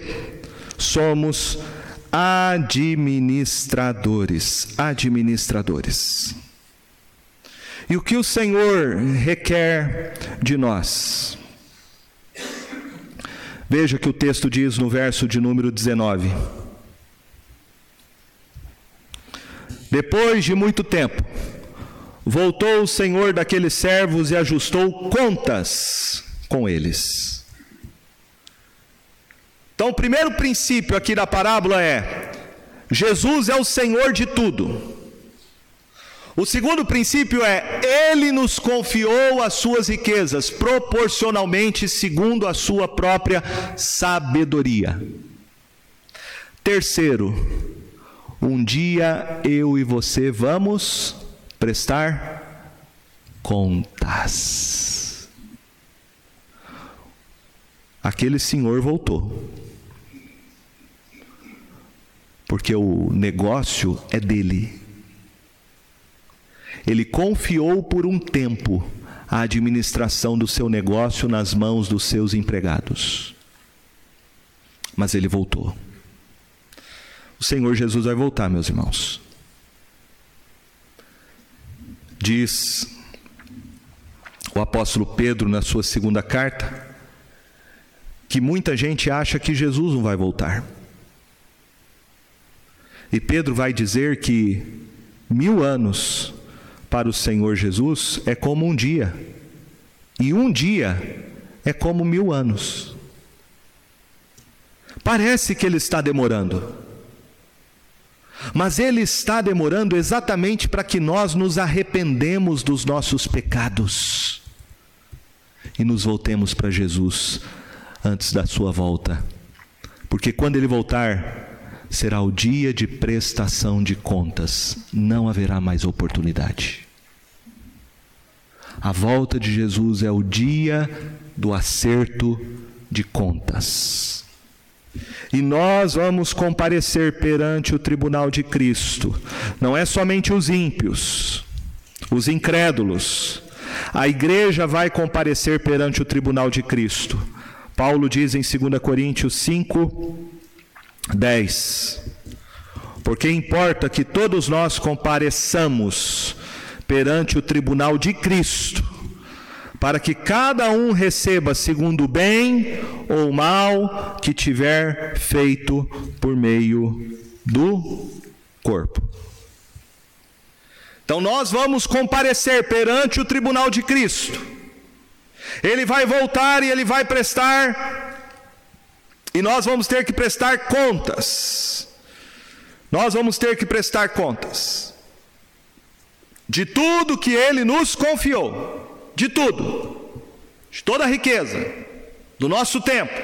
somos administradores, administradores. E o que o Senhor requer de nós? Veja o que o texto diz no verso de número 19. Depois de muito tempo, voltou o Senhor daqueles servos e ajustou contas com eles. Então, o primeiro princípio aqui da parábola é: Jesus é o Senhor de tudo. O segundo princípio é: Ele nos confiou as suas riquezas proporcionalmente segundo a sua própria sabedoria. Terceiro, um dia eu e você vamos prestar contas. Aquele senhor voltou. Porque o negócio é dele. Ele confiou por um tempo a administração do seu negócio nas mãos dos seus empregados. Mas ele voltou. O Senhor Jesus vai voltar, meus irmãos. Diz o apóstolo Pedro na sua segunda carta que muita gente acha que Jesus não vai voltar. E Pedro vai dizer que mil anos para o Senhor Jesus é como um dia, e um dia é como mil anos. Parece que ele está demorando, mas ele está demorando exatamente para que nós nos arrependemos dos nossos pecados. E nos voltemos para Jesus antes da sua volta, porque quando ele voltar, será o dia de prestação de contas, não haverá mais oportunidade. A volta de Jesus é o dia do acerto de contas. E nós vamos comparecer perante o tribunal de Cristo, não é somente os ímpios, os incrédulos, a igreja vai comparecer perante o tribunal de Cristo. Paulo diz em 2 Coríntios 5, 10. Porque importa que todos nós compareçamos perante o tribunal de Cristo, para que cada um receba segundo o bem ou mal que tiver feito por meio do corpo. Então nós vamos comparecer perante o tribunal de Cristo. Ele vai voltar e ele vai prestar e nós vamos ter que prestar contas. Nós vamos ter que prestar contas. De tudo que Ele nos confiou, de tudo, de toda a riqueza, do nosso tempo,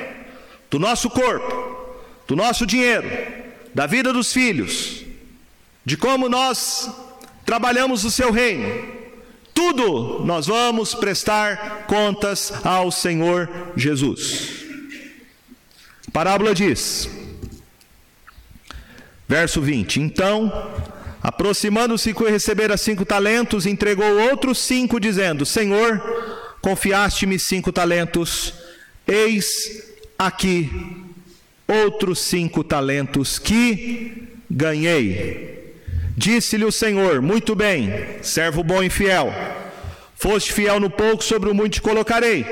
do nosso corpo, do nosso dinheiro, da vida dos filhos, de como nós trabalhamos o Seu reino. Tudo nós vamos prestar contas ao Senhor Jesus parábola diz, verso 20: Então, aproximando-se que recebera cinco talentos, entregou outros cinco, dizendo: Senhor, confiaste-me cinco talentos, eis aqui outros cinco talentos que ganhei. Disse-lhe o Senhor: Muito bem, servo bom e fiel. Foste fiel no pouco, sobre o muito te colocarei.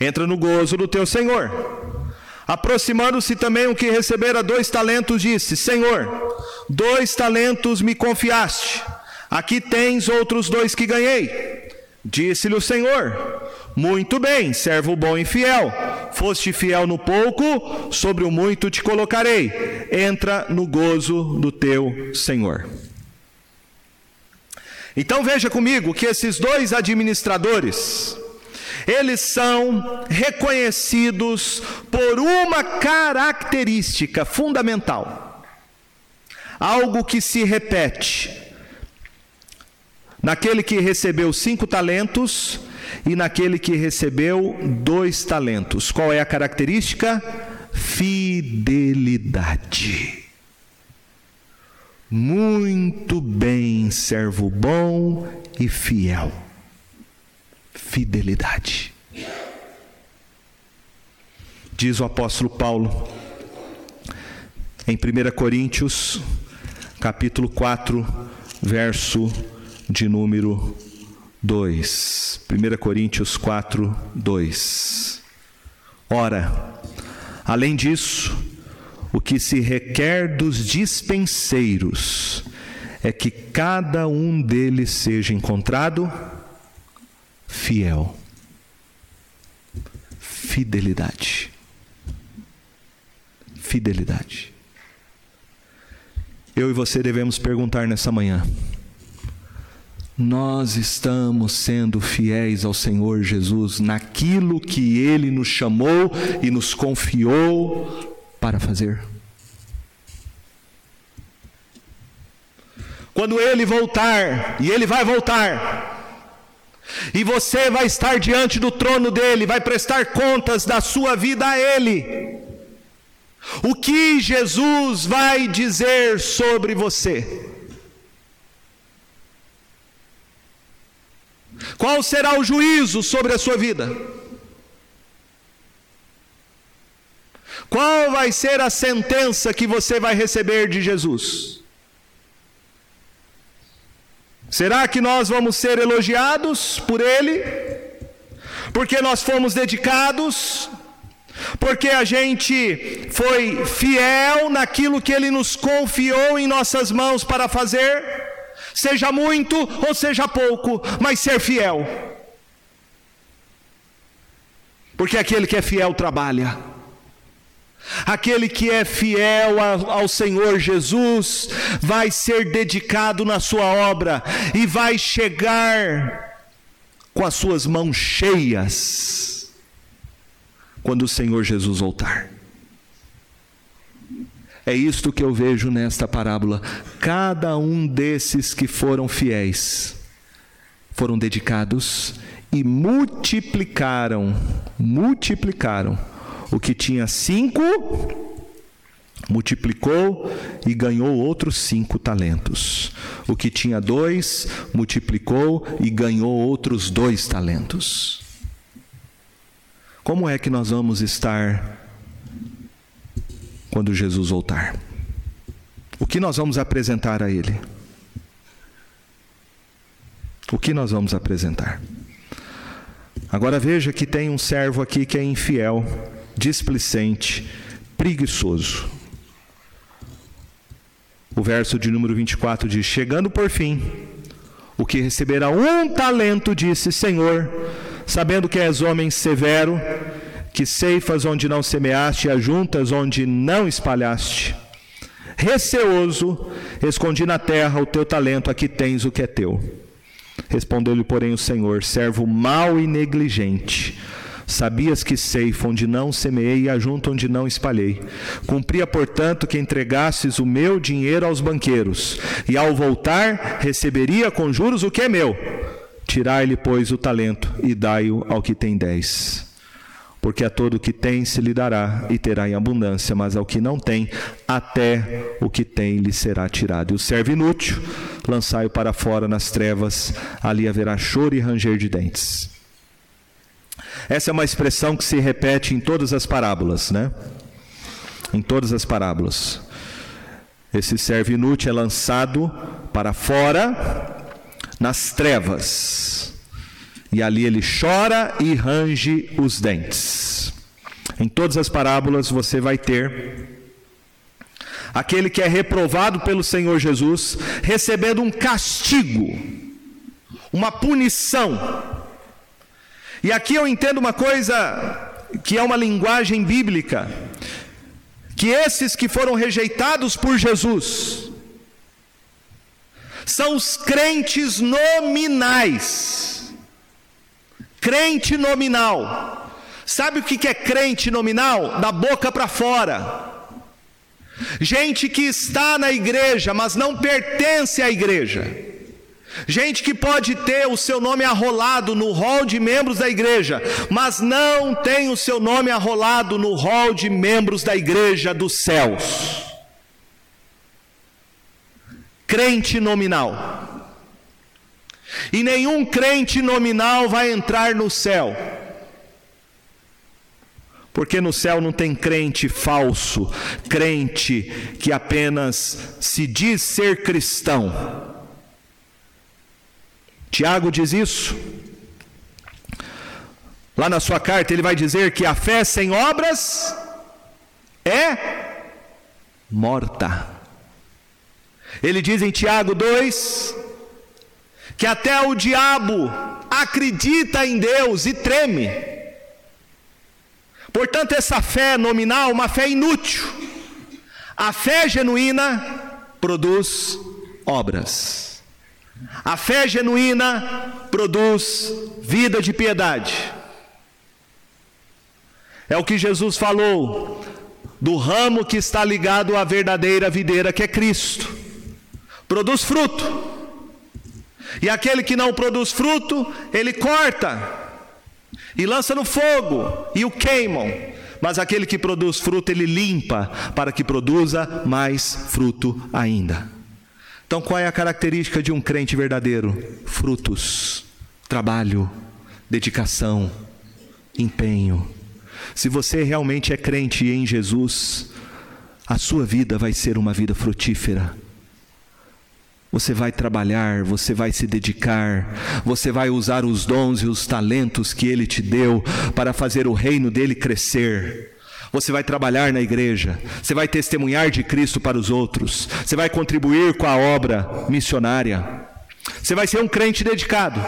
Entra no gozo do teu Senhor. Aproximando-se também o que recebera dois talentos, disse: Senhor, dois talentos me confiaste, aqui tens outros dois que ganhei. Disse-lhe o Senhor: Muito bem, servo bom e fiel. Foste fiel no pouco, sobre o muito te colocarei. Entra no gozo do teu Senhor. Então veja comigo que esses dois administradores, eles são reconhecidos por uma característica fundamental, algo que se repete naquele que recebeu cinco talentos e naquele que recebeu dois talentos. Qual é a característica? Fidelidade. Muito bem, servo bom e fiel fidelidade. Diz o apóstolo Paulo em 1 Coríntios, capítulo 4, verso de número 2. 1 Coríntios 4, 2. Ora, além disso, o que se requer dos dispenseiros é que cada um deles seja encontrado fiel. Fidelidade. fidelidade. Eu e você devemos perguntar nessa manhã: nós estamos sendo fiéis ao Senhor Jesus naquilo que Ele nos chamou e nos confiou para fazer? Quando Ele voltar, e Ele vai voltar, e você vai estar diante do trono dele, vai prestar contas da sua vida a ele. O que Jesus vai dizer sobre você? Qual será o juízo sobre a sua vida? Qual vai ser a sentença que você vai receber de Jesus? Será que nós vamos ser elogiados por Ele? Porque nós fomos dedicados? Porque a gente foi fiel naquilo que Ele nos confiou em nossas mãos para fazer? Seja muito ou seja pouco, mas ser fiel. Porque aquele que é fiel trabalha. Aquele que é fiel ao Senhor Jesus vai ser dedicado na sua obra e vai chegar com as suas mãos cheias quando o Senhor Jesus voltar. É isto que eu vejo nesta parábola. Cada um desses que foram fiéis foram dedicados e multiplicaram, multiplicaram o que tinha cinco, multiplicou e ganhou outros cinco talentos. O que tinha dois, multiplicou e ganhou outros dois talentos. Como é que nós vamos estar quando Jesus voltar? O que nós vamos apresentar a Ele? O que nós vamos apresentar? Agora veja que tem um servo aqui que é infiel displicente, preguiçoso. O verso de número 24 diz: Chegando por fim, o que receberá um talento disse: Senhor, sabendo que és homem severo, que ceifas onde não semeaste e ajuntas onde não espalhaste. Receoso, escondi na terra o teu talento, aqui tens o que é teu. Respondeu-lhe, porém, o Senhor: servo mau e negligente. Sabias que ceifa onde não semeei e ajunto onde não espalhei. Cumpria, portanto, que entregasses o meu dinheiro aos banqueiros, e ao voltar receberia com juros o que é meu. Tirai-lhe, pois, o talento e dai-o ao que tem dez. Porque a todo o que tem se lhe dará e terá em abundância, mas ao que não tem, até o que tem lhe será tirado. E o servo inútil, lançai-o para fora nas trevas, ali haverá choro e ranger de dentes. Essa é uma expressão que se repete em todas as parábolas, né? Em todas as parábolas. Esse servo inútil é lançado para fora nas trevas. E ali ele chora e range os dentes. Em todas as parábolas você vai ter aquele que é reprovado pelo Senhor Jesus, recebendo um castigo, uma punição e aqui eu entendo uma coisa que é uma linguagem bíblica, que esses que foram rejeitados por Jesus são os crentes nominais. Crente nominal. Sabe o que é crente nominal? Da boca para fora. Gente que está na igreja, mas não pertence à igreja. Gente que pode ter o seu nome arrolado no rol de membros da igreja, mas não tem o seu nome arrolado no rol de membros da igreja dos céus. Crente nominal. E nenhum crente nominal vai entrar no céu. Porque no céu não tem crente falso, crente que apenas se diz ser cristão Tiago diz isso. Lá na sua carta, ele vai dizer que a fé sem obras é morta. Ele diz em Tiago 2 que até o diabo acredita em Deus e treme. Portanto, essa fé nominal, uma fé inútil, A fé genuína produz obras. A fé genuína produz vida de piedade. É o que Jesus falou do ramo que está ligado à verdadeira videira que é Cristo. Produz fruto. E aquele que não produz fruto, ele corta e lança no fogo e o queimam. Mas aquele que produz fruto, ele limpa para que produza mais fruto ainda. Então, qual é a característica de um crente verdadeiro? Frutos, trabalho, dedicação, empenho. Se você realmente é crente em Jesus, a sua vida vai ser uma vida frutífera. Você vai trabalhar, você vai se dedicar, você vai usar os dons e os talentos que Ele te deu para fazer o reino dele crescer. Você vai trabalhar na igreja, você vai testemunhar de Cristo para os outros, você vai contribuir com a obra missionária, você vai ser um crente dedicado.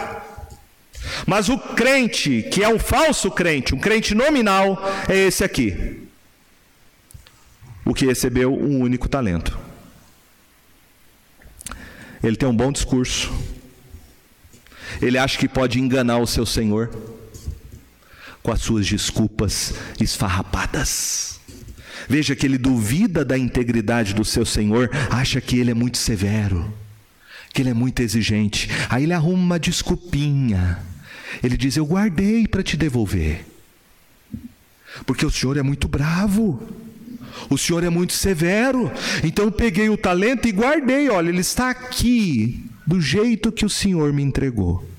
Mas o crente, que é um falso crente, um crente nominal, é esse aqui, o que recebeu um único talento. Ele tem um bom discurso. Ele acha que pode enganar o seu Senhor com as suas desculpas esfarrapadas. Veja que ele duvida da integridade do seu Senhor, acha que ele é muito severo, que ele é muito exigente. Aí ele arruma uma desculpinha. Ele diz: Eu guardei para te devolver, porque o Senhor é muito bravo. O Senhor é muito severo. Então eu peguei o talento e guardei. Olha, ele está aqui, do jeito que o Senhor me entregou.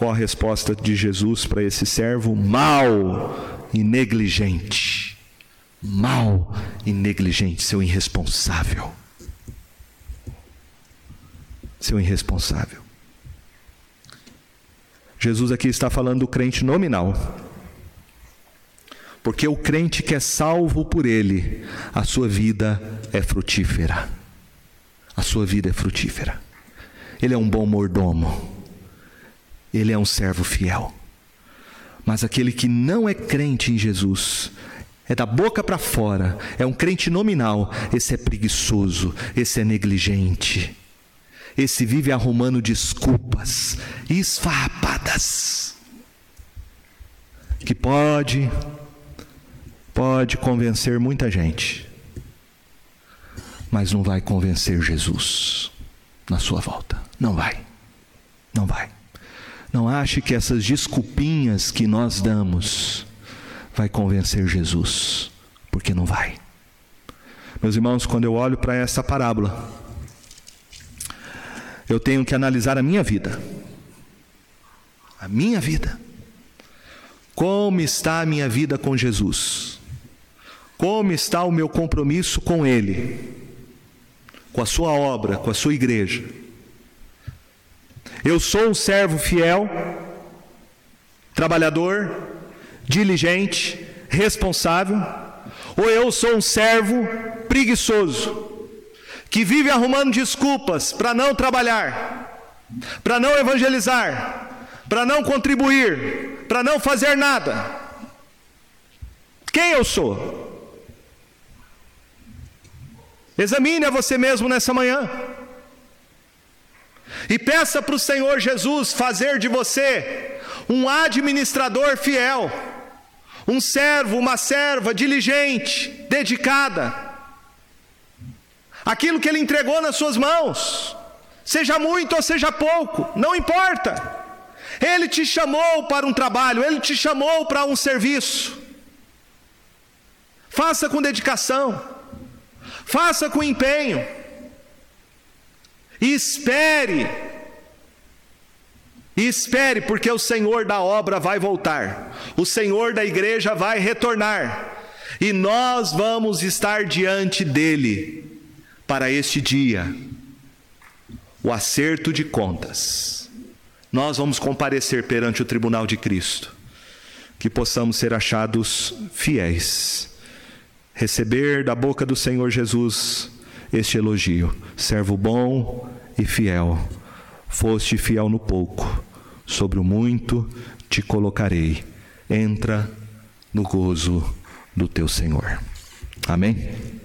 Qual a resposta de Jesus para esse servo? Mal e negligente. Mal e negligente, seu irresponsável. Seu irresponsável. Jesus aqui está falando do crente nominal. Porque o crente que é salvo por Ele, a sua vida é frutífera. A sua vida é frutífera. Ele é um bom mordomo. Ele é um servo fiel. Mas aquele que não é crente em Jesus, é da boca para fora, é um crente nominal, esse é preguiçoso, esse é negligente. Esse vive arrumando desculpas esfarrapadas. Que pode pode convencer muita gente, mas não vai convencer Jesus na sua volta. Não vai. Não vai. Não ache que essas desculpinhas que nós damos vai convencer Jesus, porque não vai. Meus irmãos, quando eu olho para essa parábola, eu tenho que analisar a minha vida. A minha vida. Como está a minha vida com Jesus? Como está o meu compromisso com Ele, com a Sua obra, com a Sua igreja? Eu sou um servo fiel, trabalhador, diligente, responsável, ou eu sou um servo preguiçoso, que vive arrumando desculpas para não trabalhar, para não evangelizar, para não contribuir, para não fazer nada? Quem eu sou? Examine a você mesmo nessa manhã. E peça para o Senhor Jesus fazer de você um administrador fiel, um servo, uma serva diligente, dedicada. Aquilo que Ele entregou nas suas mãos, seja muito ou seja pouco, não importa. Ele te chamou para um trabalho, Ele te chamou para um serviço. Faça com dedicação. Faça com empenho. E espere. E espere, porque o Senhor da obra vai voltar. O Senhor da igreja vai retornar. E nós vamos estar diante dele para este dia o acerto de contas. Nós vamos comparecer perante o tribunal de Cristo. Que possamos ser achados fiéis receber da boca do Senhor Jesus este elogio: servo bom e fiel. Foste fiel no pouco, sobre o muito te colocarei. Entra no gozo do teu Senhor. Amém?